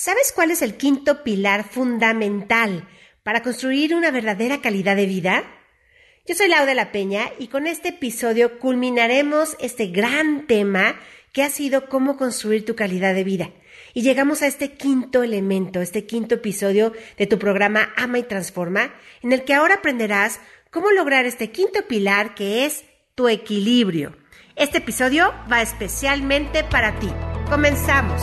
¿Sabes cuál es el quinto pilar fundamental para construir una verdadera calidad de vida? Yo soy Laura La Peña y con este episodio culminaremos este gran tema que ha sido cómo construir tu calidad de vida. Y llegamos a este quinto elemento, este quinto episodio de tu programa Ama y Transforma, en el que ahora aprenderás cómo lograr este quinto pilar que es tu equilibrio. Este episodio va especialmente para ti. Comenzamos.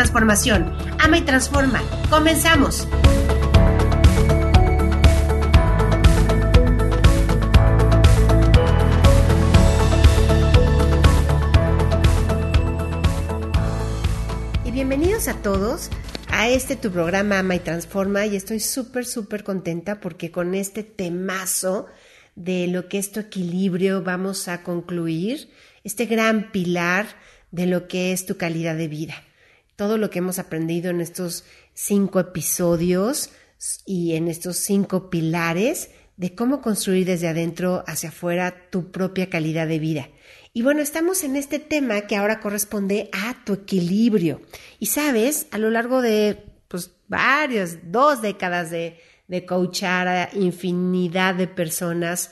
Ama y transforma. Comenzamos. Y bienvenidos a todos a este tu programa Ama y Transforma y estoy súper, súper contenta porque con este temazo de lo que es tu equilibrio vamos a concluir este gran pilar de lo que es tu calidad de vida todo lo que hemos aprendido en estos cinco episodios y en estos cinco pilares de cómo construir desde adentro hacia afuera tu propia calidad de vida. Y bueno, estamos en este tema que ahora corresponde a tu equilibrio. Y sabes, a lo largo de pues varios, dos décadas de, de coachar a infinidad de personas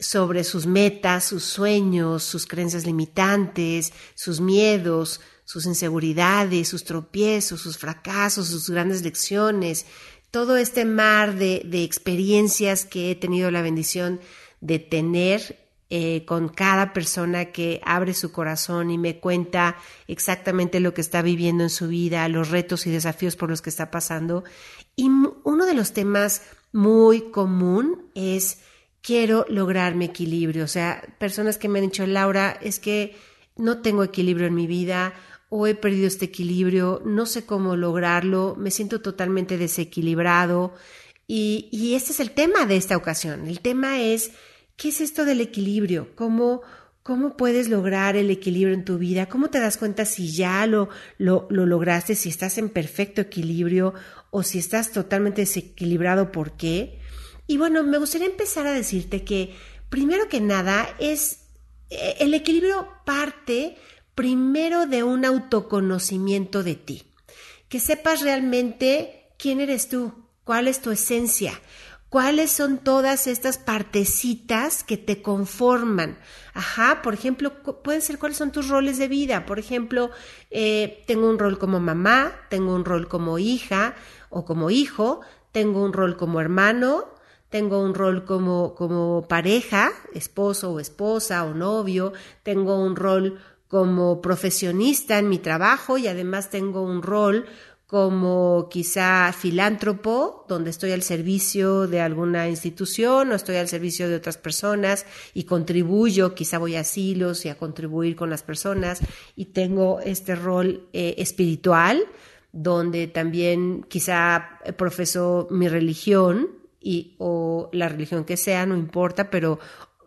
sobre sus metas, sus sueños, sus creencias limitantes, sus miedos, sus inseguridades, sus tropiezos, sus fracasos, sus grandes lecciones, todo este mar de, experiencias que he tenido la bendición de tener eh, con cada persona que abre su corazón y me cuenta exactamente lo que está viviendo en su vida, los retos y desafíos por los que está pasando. Y uno de los temas muy común es quiero lograr mi equilibrio. O sea, personas que me han dicho, Laura, es que no tengo equilibrio en mi vida o he perdido este equilibrio, no sé cómo lograrlo, me siento totalmente desequilibrado. Y, y este es el tema de esta ocasión. El tema es, ¿qué es esto del equilibrio? ¿Cómo, ¿Cómo puedes lograr el equilibrio en tu vida? ¿Cómo te das cuenta si ya lo, lo, lo, lograste, si estás en perfecto equilibrio o si estás totalmente desequilibrado? ¿Por qué? Y bueno, me gustaría empezar a decirte que primero que nada es eh, el equilibrio parte primero de un autoconocimiento de ti, que sepas realmente quién eres tú, cuál es tu esencia, cuáles son todas estas partecitas que te conforman. Ajá, por ejemplo, pueden ser cuáles son tus roles de vida. Por ejemplo, eh, tengo un rol como mamá, tengo un rol como hija o como hijo, tengo un rol como hermano, tengo un rol como, como pareja, esposo o esposa o novio, tengo un rol como profesionista en mi trabajo y además tengo un rol como quizá filántropo, donde estoy al servicio de alguna institución o estoy al servicio de otras personas y contribuyo, quizá voy a asilos y a contribuir con las personas. Y tengo este rol eh, espiritual, donde también quizá profeso mi religión y, o la religión que sea, no importa, pero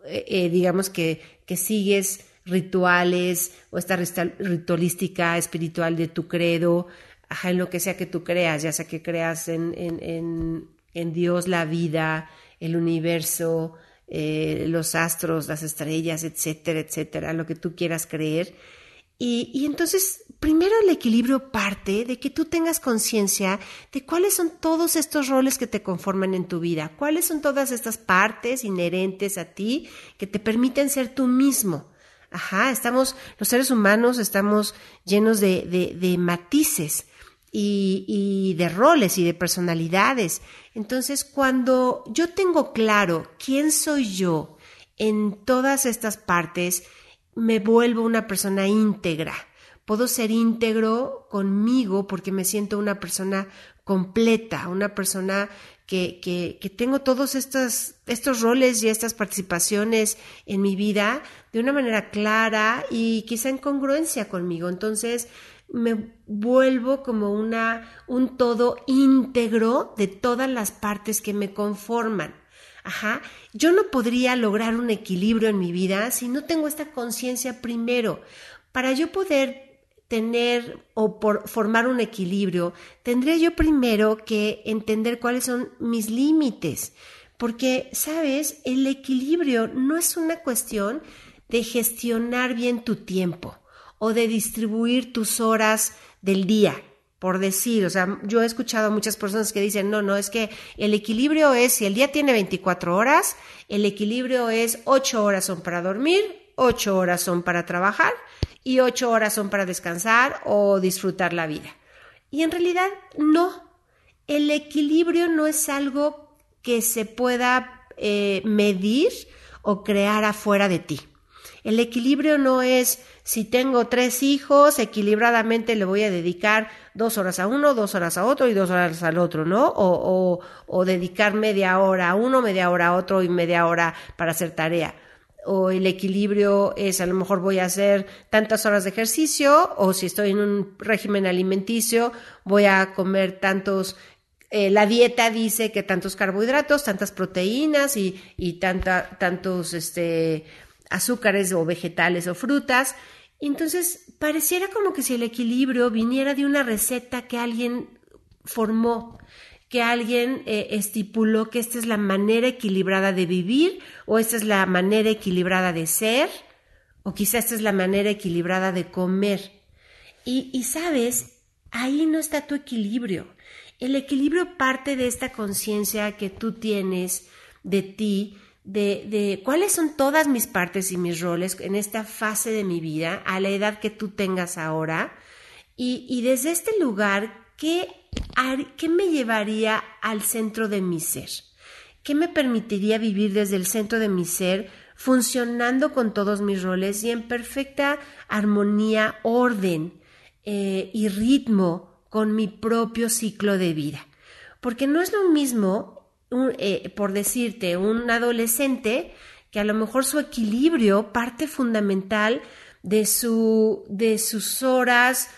eh, eh, digamos que, que sigues rituales o esta ritualística espiritual de tu credo, ajá, en lo que sea que tú creas, ya sea que creas en, en, en, Dios, la vida, el universo, eh, los astros, las estrellas, etcétera, etcétera, lo que tú quieras creer. Y, y, entonces, primero el equilibrio parte de que tú tengas conciencia de cuáles son todos estos roles que te conforman en tu vida, cuáles son todas estas partes inherentes a ti que te permiten ser tú mismo. Ajá, estamos, los seres humanos estamos llenos de, de, matices y, y de roles y de personalidades. Entonces, cuando yo tengo claro quién soy yo en todas estas partes, me vuelvo una persona íntegra. Puedo ser íntegro conmigo porque me siento una persona completa, una persona que, que, tengo todos estos, estos roles y estas participaciones en mi vida de una manera clara y quizá en congruencia conmigo. Entonces, me vuelvo como una, un todo íntegro de todas las partes que me conforman. Ajá, yo no podría lograr un equilibrio en mi vida si no tengo esta conciencia primero. Para yo poder tener o por formar un equilibrio, tendría yo primero que entender cuáles son mis límites. Porque, sabes, el equilibrio no es una cuestión de gestionar bien tu tiempo o de distribuir tus horas del día por decir, o sea, yo he escuchado a muchas personas que dicen, no, no, es que el equilibrio es, si el día tiene 24 horas, el equilibrio es 8 horas son para dormir, 8 horas son para trabajar y 8 horas son para descansar o disfrutar la vida. Y en realidad no, el equilibrio no es algo que se pueda eh, medir o crear afuera de ti. El equilibrio no es si tengo tres hijos, equilibradamente le voy a dedicar dos horas a uno, dos horas a otro y dos horas al otro, ¿no? O, o, dedicar media hora a uno, media hora a otro y media hora para hacer tarea o el equilibrio es a lo mejor voy a hacer tantas horas de ejercicio o si estoy en un régimen alimenticio voy a comer tantos eh, la dieta dice que tantos carbohidratos, tantas proteínas y, y tanta, tantos este, azúcares o vegetales o frutas. Entonces, pareciera como que si el equilibrio viniera de una receta que alguien formó, que alguien eh, estipuló que esta es la manera equilibrada de vivir o esta es la manera equilibrada de ser o quizá esta es la manera equilibrada de comer. Y, y sabes, ahí no está tu equilibrio. El equilibrio parte de esta conciencia que tú tienes de ti, de, de, cuáles son todas mis partes y mis roles en esta fase de mi vida, a la edad que tú tengas ahora, y, y desde este lugar, ¿qué, ¿qué me llevaría al centro de mi ser? ¿Qué me permitiría vivir desde el centro de mi ser, funcionando con todos mis roles y en perfecta armonía, orden eh, y ritmo con mi propio ciclo de vida? Porque no es lo mismo eh, por decirte, un adolescente que a lo mejor su equilibrio parte fundamental de, su, de sus horas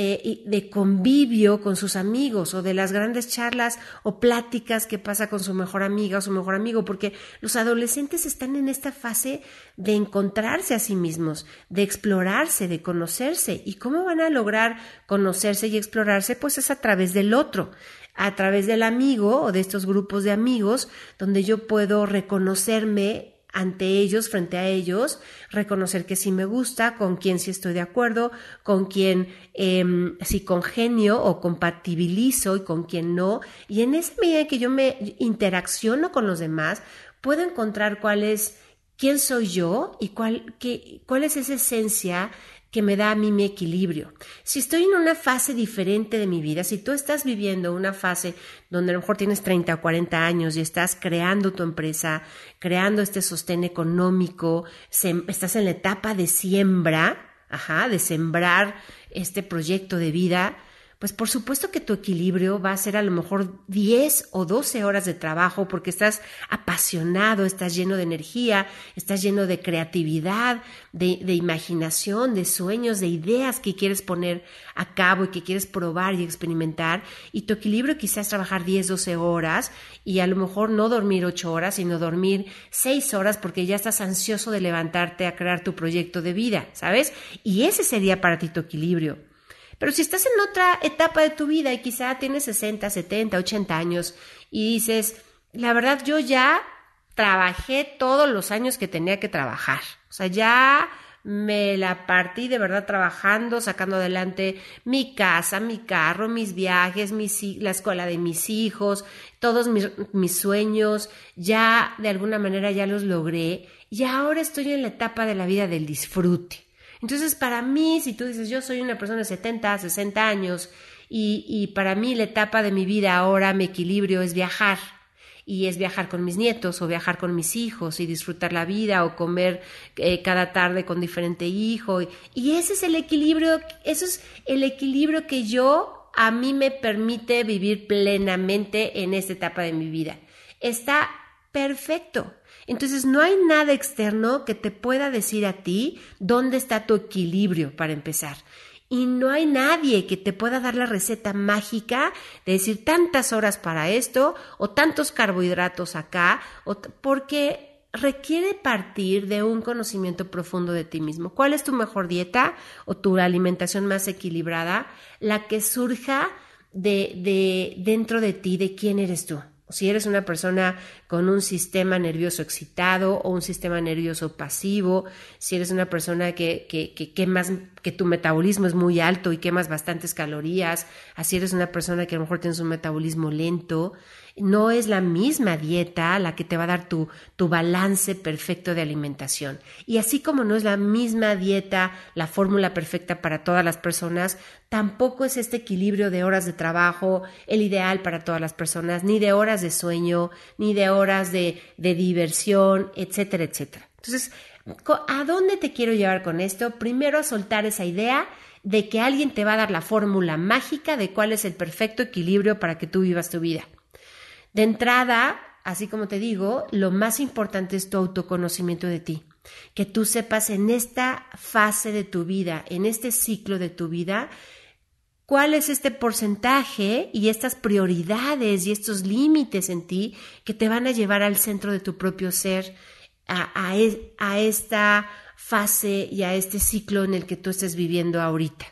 eh, de convivio con sus amigos o de las grandes charlas o pláticas que pasa con su mejor amiga o su mejor amigo, porque los adolescentes están en esta fase de encontrarse a sí mismos, de explorarse, de conocerse. ¿Y cómo van a lograr conocerse y explorarse? Pues es a través del otro a través del amigo o de estos grupos de amigos donde yo puedo reconocerme ante ellos, frente a ellos, reconocer que sí me gusta, con quién sí estoy de acuerdo, con quién eh, sí congenio o compatibilizo y con quién no. Y en esa medida que yo me interacciono con los demás, puedo encontrar cuál es, quién soy yo y cuál, qué, cuál es esa esencia que me da a mí mi equilibrio. Si estoy en una fase diferente de mi vida, si tú estás viviendo una fase donde a lo mejor tienes 30 o 40 años y estás creando tu empresa, creando este sostén económico, estás en la etapa de siembra, ajá, de sembrar este proyecto de vida, pues por supuesto que tu equilibrio va a ser a lo mejor 10 o 12 horas de trabajo porque estás apasionado, estás lleno de energía, estás lleno de creatividad, de, imaginación, de sueños, de ideas que quieres poner a cabo y que quieres probar y experimentar. Y tu equilibrio quizás trabajar 10, 12 horas y a lo mejor no dormir 8 horas, sino dormir 6 horas porque ya estás ansioso de levantarte a crear tu proyecto de vida, ¿sabes? Y ese sería para ti tu equilibrio. Pero si estás en otra etapa de tu vida y quizá tienes 60, 70, 80 años y dices, la verdad yo ya trabajé todos los años que tenía que trabajar. O sea, ya me la partí de verdad trabajando, sacando adelante mi casa, mi carro, mis viajes, la escuela de mis hijos, todos mis, mis, sueños, ya de alguna manera ya los logré y ahora estoy en la etapa de la vida del disfrute. Entonces, para mí, si tú dices, yo soy una persona de 70, 60 años y, y para mí la etapa de mi vida ahora, mi equilibrio es viajar, y es viajar con mis nietos o viajar con mis hijos y disfrutar la vida o comer eh, cada tarde con diferente hijo. Y, ese es el equilibrio, eso es el equilibrio que yo a mí me permite vivir plenamente en esta etapa de mi vida. Está perfecto. Entonces no hay nada externo que te pueda decir a ti dónde está tu equilibrio para empezar. Y no hay nadie que te pueda dar la receta mágica de decir tantas horas para esto o tantos carbohidratos acá, porque requiere partir de un conocimiento profundo de ti mismo. ¿Cuál es tu mejor dieta o tu alimentación más equilibrada? La que surja de, de dentro de ti, de quién eres tú. Si eres una persona con un sistema nervioso excitado o un sistema nervioso pasivo, si eres una persona que, que, que quemas, que tu metabolismo es muy alto y quemas bastantes calorías, así eres una persona que a lo mejor tienes un metabolismo lento, no es la misma dieta la que te va a dar tu, tu, balance perfecto de alimentación. Y así como no es la misma dieta, la fórmula perfecta para todas las personas, tampoco es este equilibrio de horas de trabajo el ideal para todas las personas, ni de horas de sueño, ni de horas de, de diversión, etcétera, etcétera. Entonces, ¿a dónde te quiero llevar con esto? Primero a soltar esa idea de que alguien te va a dar la fórmula mágica de cuál es el perfecto equilibrio para que tú vivas tu vida. De entrada, así como te digo, lo más importante es tu autoconocimiento de ti. Que tú sepas en esta fase de tu vida, en este ciclo de tu vida, cuál es este porcentaje y estas prioridades y estos límites en ti que te van a llevar al centro de tu propio ser, a, esta fase y a este ciclo en el que tú estés viviendo ahorita.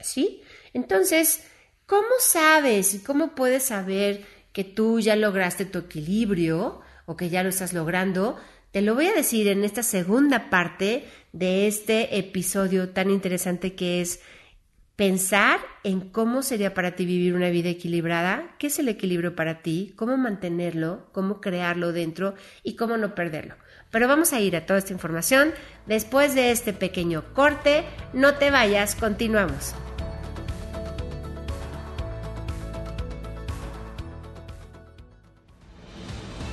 ¿Sí? Entonces, ¿cómo sabes y cómo puedes saber que tú ya lograste tu equilibrio o que ya lo estás logrando, te lo voy a decir en esta segunda parte de este episodio tan interesante que es pensar en cómo sería para ti vivir una vida equilibrada, qué es el equilibrio para ti, cómo mantenerlo, cómo crearlo dentro y cómo no perderlo. Pero vamos a ir a toda esta información después de este pequeño corte. No te vayas, continuamos.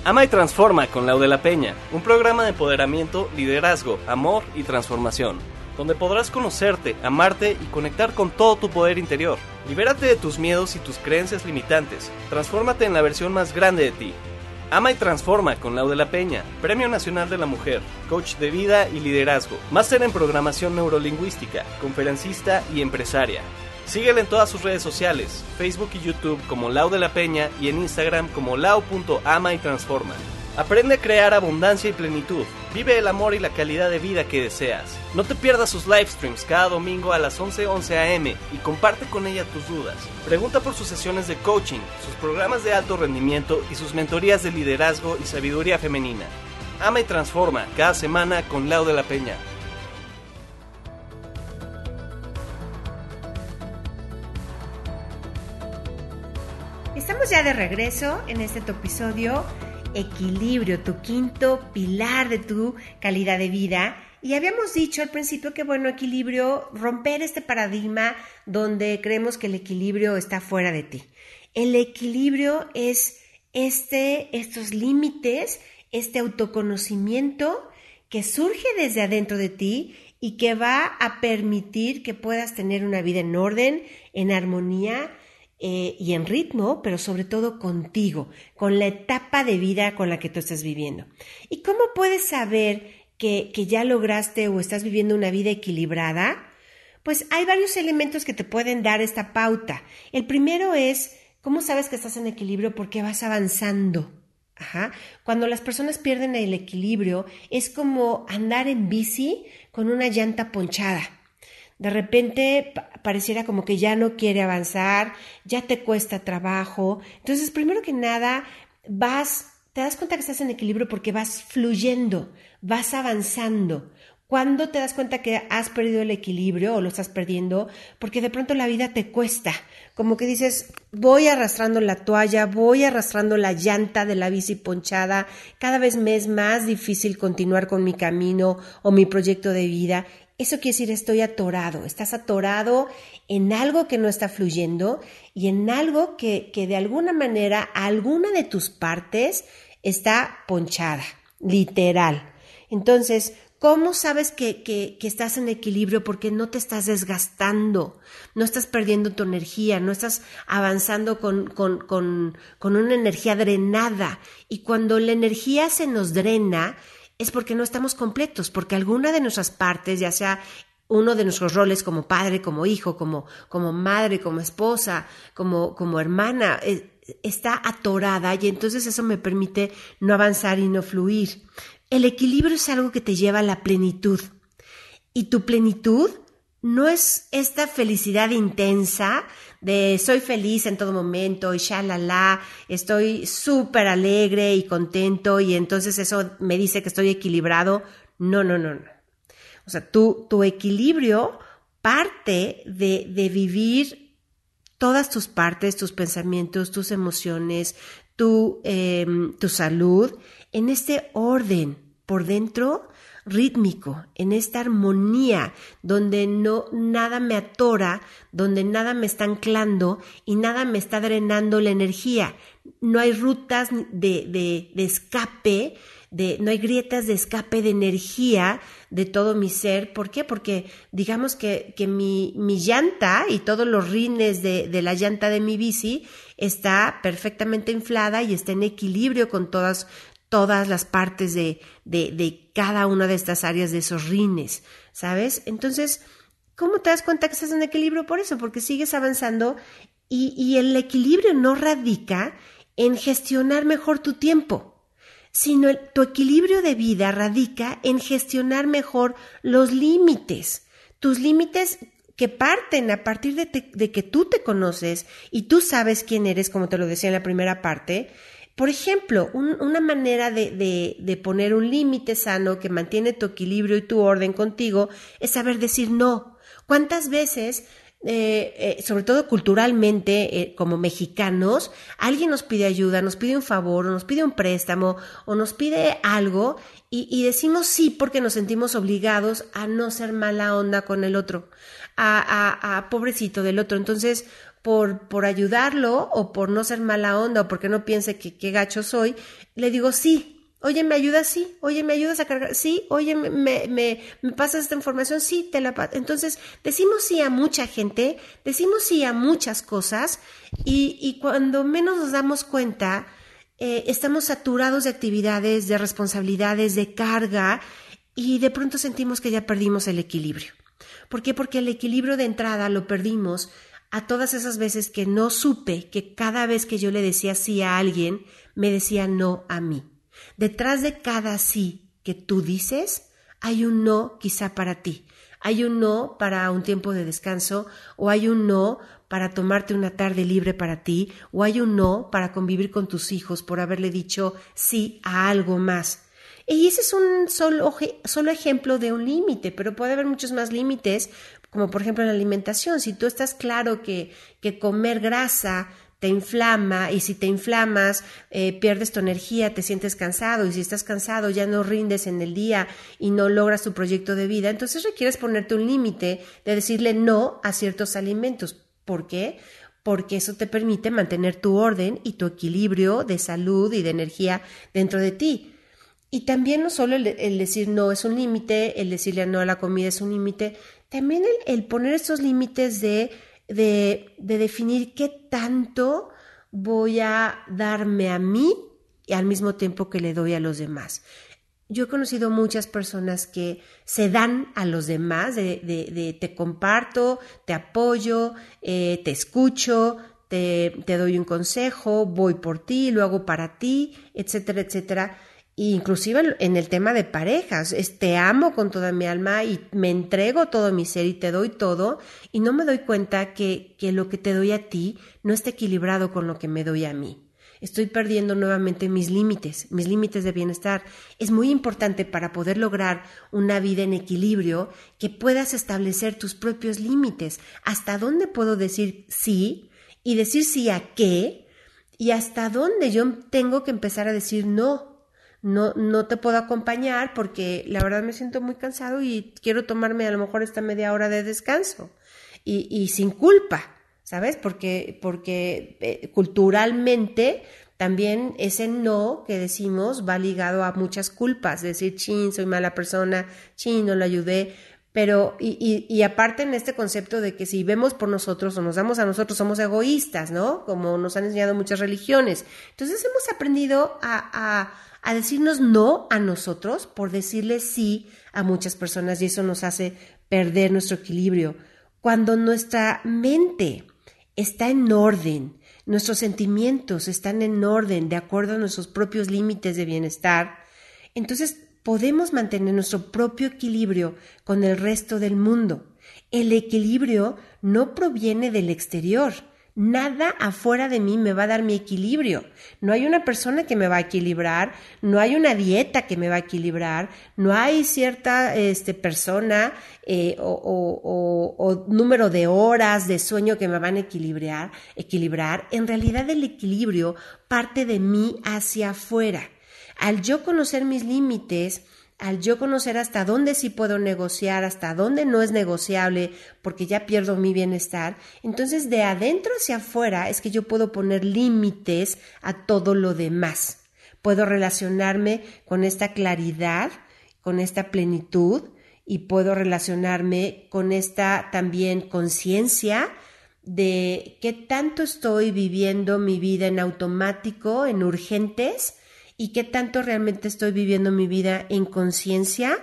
Ama y Transforma con Lau de la Peña, un programa de empoderamiento, liderazgo, amor y transformación, donde podrás conocerte, amarte y conectar con todo tu poder interior. Libérate de tus miedos y tus creencias limitantes, transfórmate en la versión más grande de ti. Ama y Transforma con Lau de la Peña, Premio Nacional de la Mujer, Coach de Vida y Liderazgo, Máster en Programación Neurolingüística, Conferencista y Empresaria. Síguele en todas sus redes sociales, Facebook y YouTube como Lau de la Peña y en Instagram como lau.ama y transforma. Aprende a crear abundancia y plenitud. Vive el amor y la calidad de vida que deseas. No te pierdas sus live streams cada domingo a las 11:11 11 am y comparte con ella tus dudas. Pregunta por sus sesiones de coaching, sus programas de alto rendimiento y sus mentorías de liderazgo y sabiduría femenina. Ama y transforma cada semana con Lau de la Peña. Estamos ya de regreso en este episodio, equilibrio, tu quinto pilar de tu calidad de vida. Y habíamos dicho al principio que, bueno, equilibrio, romper este paradigma donde creemos que el equilibrio está fuera de ti. El equilibrio es este, estos límites, este autoconocimiento que surge desde adentro de ti y que va a permitir que puedas tener una vida en orden, en armonía, eh, y en ritmo, pero sobre todo contigo, con la etapa de vida con la que tú estás viviendo. ¿Y cómo puedes saber que, que ya lograste o estás viviendo una vida equilibrada? Pues hay varios elementos que te pueden dar esta pauta. El primero es, ¿cómo sabes que estás en equilibrio? Porque vas avanzando. Ajá. Cuando las personas pierden el equilibrio, es como andar en bici con una llanta ponchada de repente pareciera como que ya no quiere avanzar, ya te cuesta trabajo. Entonces, primero que nada, vas, te das cuenta que estás en equilibrio porque vas fluyendo, vas avanzando. ¿Cuándo te das cuenta que has perdido el equilibrio o lo estás perdiendo? Porque de pronto la vida te cuesta. Como que dices, voy arrastrando la toalla, voy arrastrando la llanta de la bici ponchada, cada vez me es más difícil continuar con mi camino o mi proyecto de vida eso quiere decir estoy atorado, estás atorado en algo que no está fluyendo y en algo que, que de alguna manera alguna de tus partes está ponchada, literal. Entonces, ¿Cómo sabes que, que, estás en equilibrio? Porque no te estás desgastando, no estás perdiendo tu energía, no estás avanzando con, con, con, con una energía drenada. Y cuando la energía se nos drena, es porque no estamos completos, porque alguna de nuestras partes, ya sea uno de nuestros roles como padre, como hijo, como, como madre, como esposa, como, como hermana, eh, está atorada y entonces eso me permite no avanzar y no fluir. El equilibrio es algo que te lleva a la plenitud. Y tu plenitud no es esta felicidad intensa de soy feliz en todo momento y shalala, estoy súper alegre y contento y entonces eso me dice que estoy equilibrado. No, no, no, no. O sea, tu, tu equilibrio parte de, de vivir todas tus partes, tus pensamientos, tus emociones, tu, em, tu salud en este orden por dentro rítmico, en esta armonía donde no nada me atora, donde nada me está anclando y nada me está drenando la energía. No hay rutas de, de, escape, de, no hay grietas de escape de energía de todo mi ser. ¿Por qué? Porque digamos que, que mi, mi, llanta y todos los rines de, de la llanta de mi bici está perfectamente inflada y está en equilibrio con todas todas las partes de, de, cada una de estas áreas de esos rines, ¿sabes? Entonces, ¿cómo te das cuenta que estás en equilibrio por eso? Porque sigues avanzando y, el equilibrio no radica en gestionar mejor tu tiempo, sino tu equilibrio de vida radica en gestionar mejor los límites, tus límites que parten a partir de, que tú te conoces y tú sabes quién eres, como te lo decía en la primera parte, por ejemplo, una manera de, de, poner un límite sano que mantiene tu equilibrio y tu orden contigo es saber decir no. ¿Cuántas veces eh, eh, sobre todo culturalmente, eh, como mexicanos, alguien nos pide ayuda, nos pide un favor, o nos pide un préstamo, o nos pide algo, y, y, decimos sí porque nos sentimos obligados a no ser mala onda con el otro, a, a, a pobrecito del otro. Entonces, por, por ayudarlo o por no ser mala onda o porque no piense que qué gacho soy, le digo sí. Oye, ¿me ayudas? Sí. Oye, ¿me ayudas a cargar? Sí. Oye, ¿me, me, me, pasas esta información? Sí, te la Entonces, decimos sí a mucha gente, decimos sí a muchas cosas y, y cuando menos nos damos cuenta, eh, estamos saturados de actividades, de responsabilidades, de carga y de pronto sentimos que ya perdimos el equilibrio. ¿Por qué? Porque el equilibrio de entrada lo perdimos a todas esas veces que no supe que cada vez que yo le decía sí a alguien, me decía no a mí. Detrás de cada sí que tú dices, hay un no quizá para ti. Hay un no para un tiempo de descanso o hay un no para tomarte una tarde libre para ti o hay un no para convivir con tus hijos por haberle dicho sí a algo más. Y ese es un solo, solo ejemplo de un límite, pero puede haber muchos más límites como por ejemplo en la alimentación, si tú estás claro que, que comer grasa te inflama y si te inflamas eh, pierdes tu energía, te sientes cansado y si estás cansado ya no rindes en el día y no logras tu proyecto de vida, entonces requieres ponerte un límite de decirle no a ciertos alimentos. ¿Por qué? Porque eso te permite mantener tu orden y tu equilibrio de salud y de energía dentro de ti. Y también no solo el, el decir no es un límite, el decirle no a la comida es un límite, también el, poner estos límites de, de, de definir qué tanto voy a darme a mí y al mismo tiempo que le doy a los demás. Yo he conocido muchas personas que se dan a los demás, de, de, te comparto, te apoyo, eh, te escucho, te, doy un consejo, voy por ti, lo hago para ti, etcétera, etcétera inclusive en el tema de parejas, es, te amo con toda mi alma y me entrego todo mi ser y te doy todo y no me doy cuenta que, que lo que te doy a ti no está equilibrado con lo que me doy a mí. Estoy perdiendo nuevamente mis límites, mis límites de bienestar. Es muy importante para poder lograr una vida en equilibrio que puedas establecer tus propios límites. ¿Hasta dónde puedo decir sí? Y decir sí a qué? Y hasta dónde yo tengo que empezar a decir no no, no te puedo acompañar porque la verdad me siento muy cansado y quiero tomarme a lo mejor esta media hora de descanso y, sin culpa, ¿sabes? Porque, porque eh, culturalmente también ese no que decimos va ligado a muchas culpas, decir, chin, soy mala persona, chin, no lo ayudé, pero, y, y, aparte en este concepto de que si vemos por nosotros o nos damos a nosotros, somos egoístas, ¿no? Como nos han enseñado muchas religiones. Entonces hemos aprendido a, a decirnos no a nosotros por decirle sí a muchas personas y eso nos hace perder nuestro equilibrio. Cuando nuestra mente está en orden, nuestros sentimientos están en orden de acuerdo a nuestros propios límites de bienestar, entonces podemos mantener nuestro propio equilibrio con el resto del mundo. El equilibrio no proviene del exterior. Nada afuera de mí me va a dar mi equilibrio. No hay una persona que me va a equilibrar, no hay una dieta que me va a equilibrar, no hay cierta este, persona eh, o, o, número de horas de sueño que me van a equilibrar, equilibrar. En realidad el equilibrio parte de mí hacia afuera. Al yo conocer mis límites, al yo conocer hasta dónde sí puedo negociar, hasta dónde no es negociable, porque ya pierdo mi bienestar, entonces de adentro hacia afuera es que yo puedo poner límites a todo lo demás. Puedo relacionarme con esta claridad, con esta plenitud y puedo relacionarme con esta también conciencia de qué tanto estoy viviendo mi vida en automático, en urgentes, y qué tanto realmente estoy viviendo mi vida en conciencia,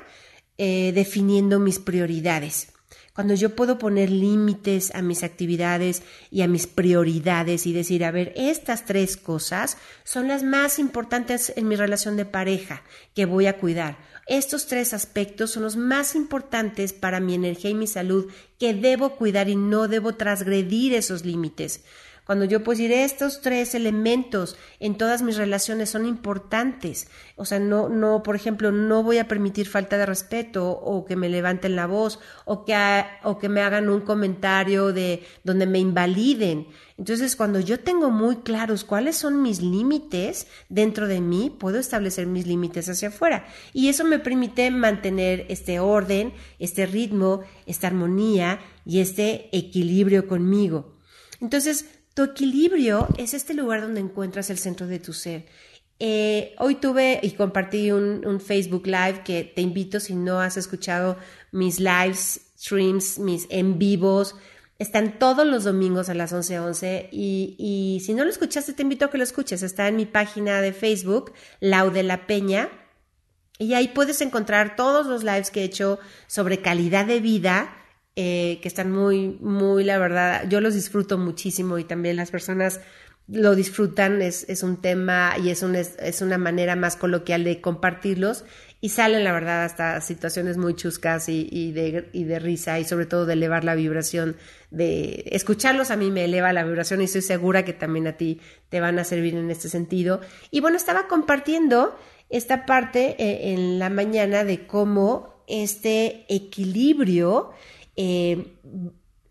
eh, definiendo mis prioridades. Cuando yo puedo poner límites a mis actividades y a mis prioridades y decir, a ver, estas tres cosas son las más importantes en mi relación de pareja que voy a cuidar. Estos tres aspectos son los más importantes para mi energía y mi salud que debo cuidar y no debo transgredir esos límites. Cuando yo puedo decir estos tres elementos en todas mis relaciones son importantes. O sea, no, no, por ejemplo, no voy a permitir falta de respeto o que me levanten la voz o que, o que me hagan un comentario de donde me invaliden. Entonces, cuando yo tengo muy claros cuáles son mis límites dentro de mí, puedo establecer mis límites hacia afuera. Y eso me permite mantener este orden, este ritmo, esta armonía y este equilibrio conmigo. Entonces, tu equilibrio es este lugar donde encuentras el centro de tu ser. Eh, hoy tuve y compartí un, Facebook Live que te invito si no has escuchado mis lives, streams, mis en vivos. Están todos los domingos a las 11:11 11, y, y si no lo escuchaste te invito a que lo escuches. Está en mi página de Facebook, Lau de la Peña. Y ahí puedes encontrar todos los lives que he hecho sobre calidad de vida eh, que están muy, muy, la verdad, yo los disfruto muchísimo y también las personas lo disfrutan, es, es un tema y es, un, es, una manera más coloquial de compartirlos y salen, la verdad, hasta situaciones muy chuscas y, y, de, y de risa y sobre todo de elevar la vibración, de escucharlos a mí me eleva la vibración y estoy segura que también a ti te van a servir en este sentido. Y bueno, estaba compartiendo esta parte eh, en la mañana de cómo este equilibrio eh,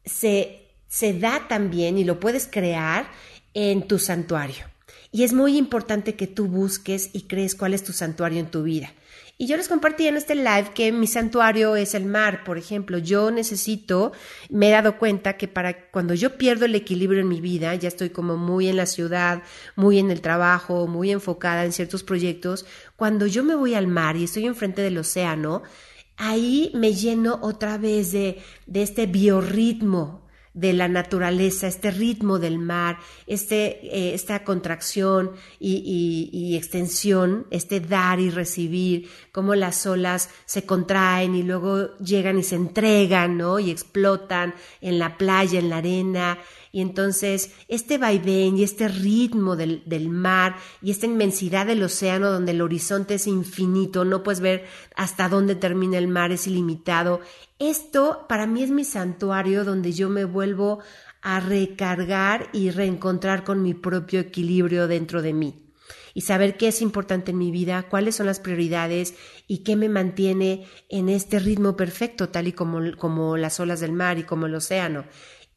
se, se da también y lo puedes crear en tu santuario. Y es muy importante que tú busques y crees cuál es tu santuario en tu vida. Y yo les compartí en este live que mi santuario es el mar, por ejemplo. Yo necesito, me he dado cuenta que para cuando yo pierdo el equilibrio en mi vida, ya estoy como muy en la ciudad, muy en el trabajo, muy enfocada en ciertos proyectos, cuando yo me voy al mar y estoy enfrente del océano, ahí me lleno otra vez de, de este biorritmo de la naturaleza, este ritmo del mar, este, eh, esta contracción y, y, extensión, este dar y recibir, cómo las olas se contraen y luego llegan y se entregan, ¿no? Y explotan en la playa, en la arena, y entonces este vaivén y este ritmo del, del, mar y esta inmensidad del océano donde el horizonte es infinito, no puedes ver hasta dónde termina el mar, es ilimitado. Esto para mí es mi santuario donde yo me vuelvo a recargar y reencontrar con mi propio equilibrio dentro de mí y saber qué es importante en mi vida, cuáles son las prioridades y qué me mantiene en este ritmo perfecto, tal y como, como las olas del mar y como el océano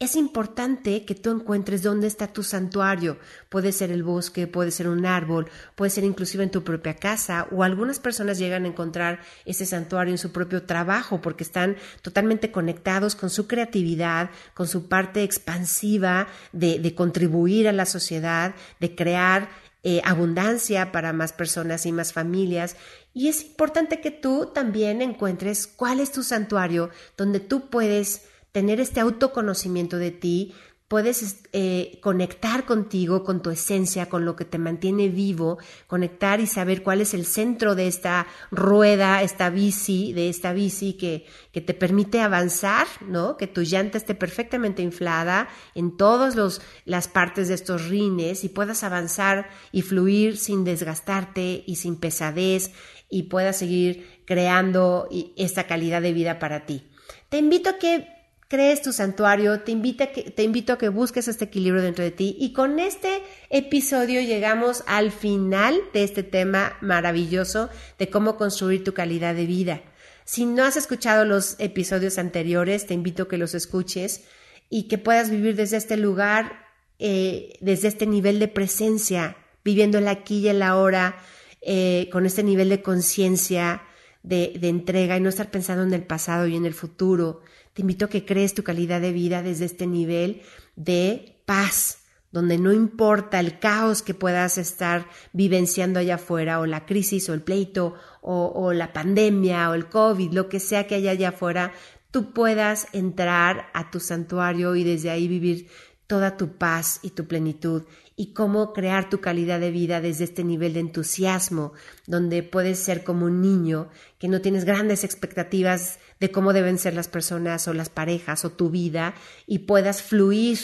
es importante que tú encuentres dónde está tu santuario. Puede ser el bosque, puede ser un árbol, puede ser inclusive en tu propia casa o algunas personas llegan a encontrar ese santuario en su propio trabajo porque están totalmente conectados con su creatividad, con su parte expansiva de, contribuir a la sociedad, de crear eh, abundancia para más personas y más familias. Y es importante que tú también encuentres cuál es tu santuario donde tú puedes tener este autoconocimiento de ti, puedes eh, conectar contigo, con tu esencia, con lo que te mantiene vivo, conectar y saber cuál es el centro de esta rueda, esta bici, de esta bici que, que te permite avanzar, ¿no? Que tu llanta esté perfectamente inflada en todas las partes de estos rines y puedas avanzar y fluir sin desgastarte y sin pesadez y puedas seguir creando esta calidad de vida para ti. Te invito a que crees tu santuario, te, invita que, te invito a que busques este equilibrio dentro de ti y con este episodio llegamos al final de este tema maravilloso de cómo construir tu calidad de vida. Si no has escuchado los episodios anteriores, te invito a que los escuches y que puedas vivir desde este lugar, eh, desde este nivel de presencia, viviendo el aquí y el ahora, eh, con este nivel de conciencia, de, de entrega y no estar pensando en el pasado y en el futuro, te invito a que crees tu calidad de vida desde este nivel de paz, donde no importa el caos que puedas estar vivenciando allá afuera, o la crisis, o el pleito, o, o la pandemia, o el COVID, lo que sea que haya allá afuera, tú puedas entrar a tu santuario y desde ahí vivir toda tu paz y tu plenitud y cómo crear tu calidad de vida desde este nivel de entusiasmo, donde puedes ser como un niño que no tienes grandes expectativas de cómo deben ser las personas o las parejas o tu vida y puedas fluir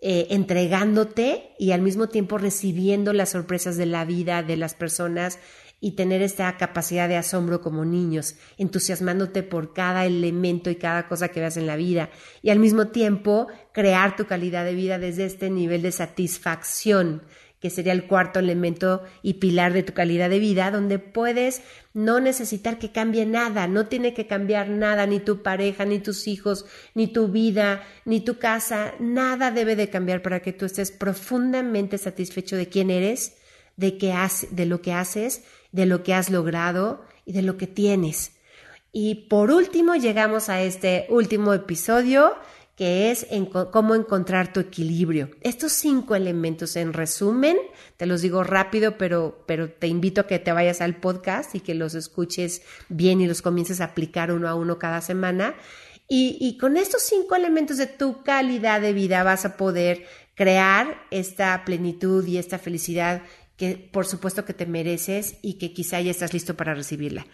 eh, entregándote y al mismo tiempo recibiendo las sorpresas de la vida de las personas y tener esta capacidad de asombro como niños, entusiasmándote por cada elemento y cada cosa que veas en la vida y al mismo tiempo crear tu calidad de vida desde este nivel de satisfacción que sería el cuarto elemento y pilar de tu calidad de vida, donde puedes no necesitar que cambie nada, no tiene que cambiar nada, ni tu pareja, ni tus hijos, ni tu vida, ni tu casa, nada debe de cambiar para que tú estés profundamente satisfecho de quién eres, de, qué de lo que haces, de lo que has logrado y de lo que tienes. Y por último llegamos a este último episodio que es en cómo encontrar tu equilibrio. Estos cinco elementos, en resumen, te los digo rápido, pero, pero te invito a que te vayas al podcast y que los escuches bien y los comiences a aplicar uno a uno cada semana. Y, y con estos cinco elementos de tu calidad de vida vas a poder crear esta plenitud y esta felicidad que por supuesto que te mereces y que quizá ya estás listo para recibirla.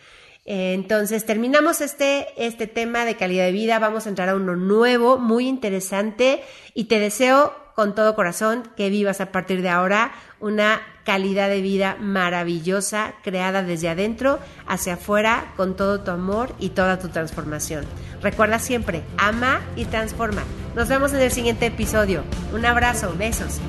Entonces, terminamos este, este tema de calidad de vida, vamos a entrar a uno nuevo, muy interesante, y te deseo con todo corazón que vivas a partir de ahora una calidad de vida maravillosa, creada desde adentro hacia afuera, con todo tu amor y toda tu transformación. Recuerda siempre, ama y transforma. Nos vemos en el siguiente episodio. Un abrazo, besos.